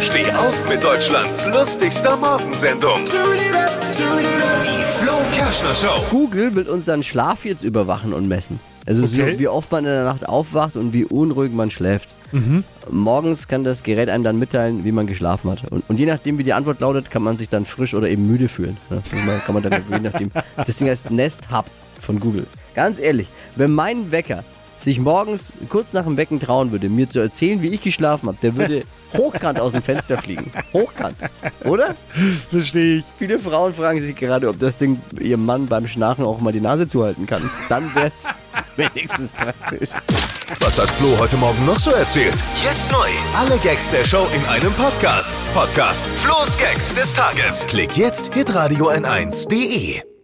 Steh auf mit Deutschlands lustigster Morgensendung. Die Flo Kerschner Show. Google will unseren Schlaf jetzt überwachen und messen. Also Okay. wie, wie oft man in der Nacht aufwacht und wie unruhig man schläft. Morgens kann das Gerät einem dann mitteilen, wie man geschlafen hat. Und, und je nachdem, wie die Antwort lautet, kann man sich dann frisch oder eben müde fühlen. Ja, man- kann man dann, je nachdem. Das Ding heißt Nest Hub von Google. Ganz ehrlich, wenn mein Wecker sich morgens kurz nach dem Wecken trauen würde, mir zu erzählen, wie ich geschlafen habe, der würde hochkant aus dem Fenster fliegen. Hochkant. Oder? Verstehe ich. Viele Frauen fragen sich gerade, ob das Ding ihrem Mann beim Schnarchen auch mal die Nase zuhalten kann. Dann wäre es wenigstens praktisch. Was hat Flo heute Morgen noch so erzählt? Jetzt neu. Alle Gags der Show in einem Podcast. Podcast Flo's Gags des Tages. Klick jetzt hitradio n1.de.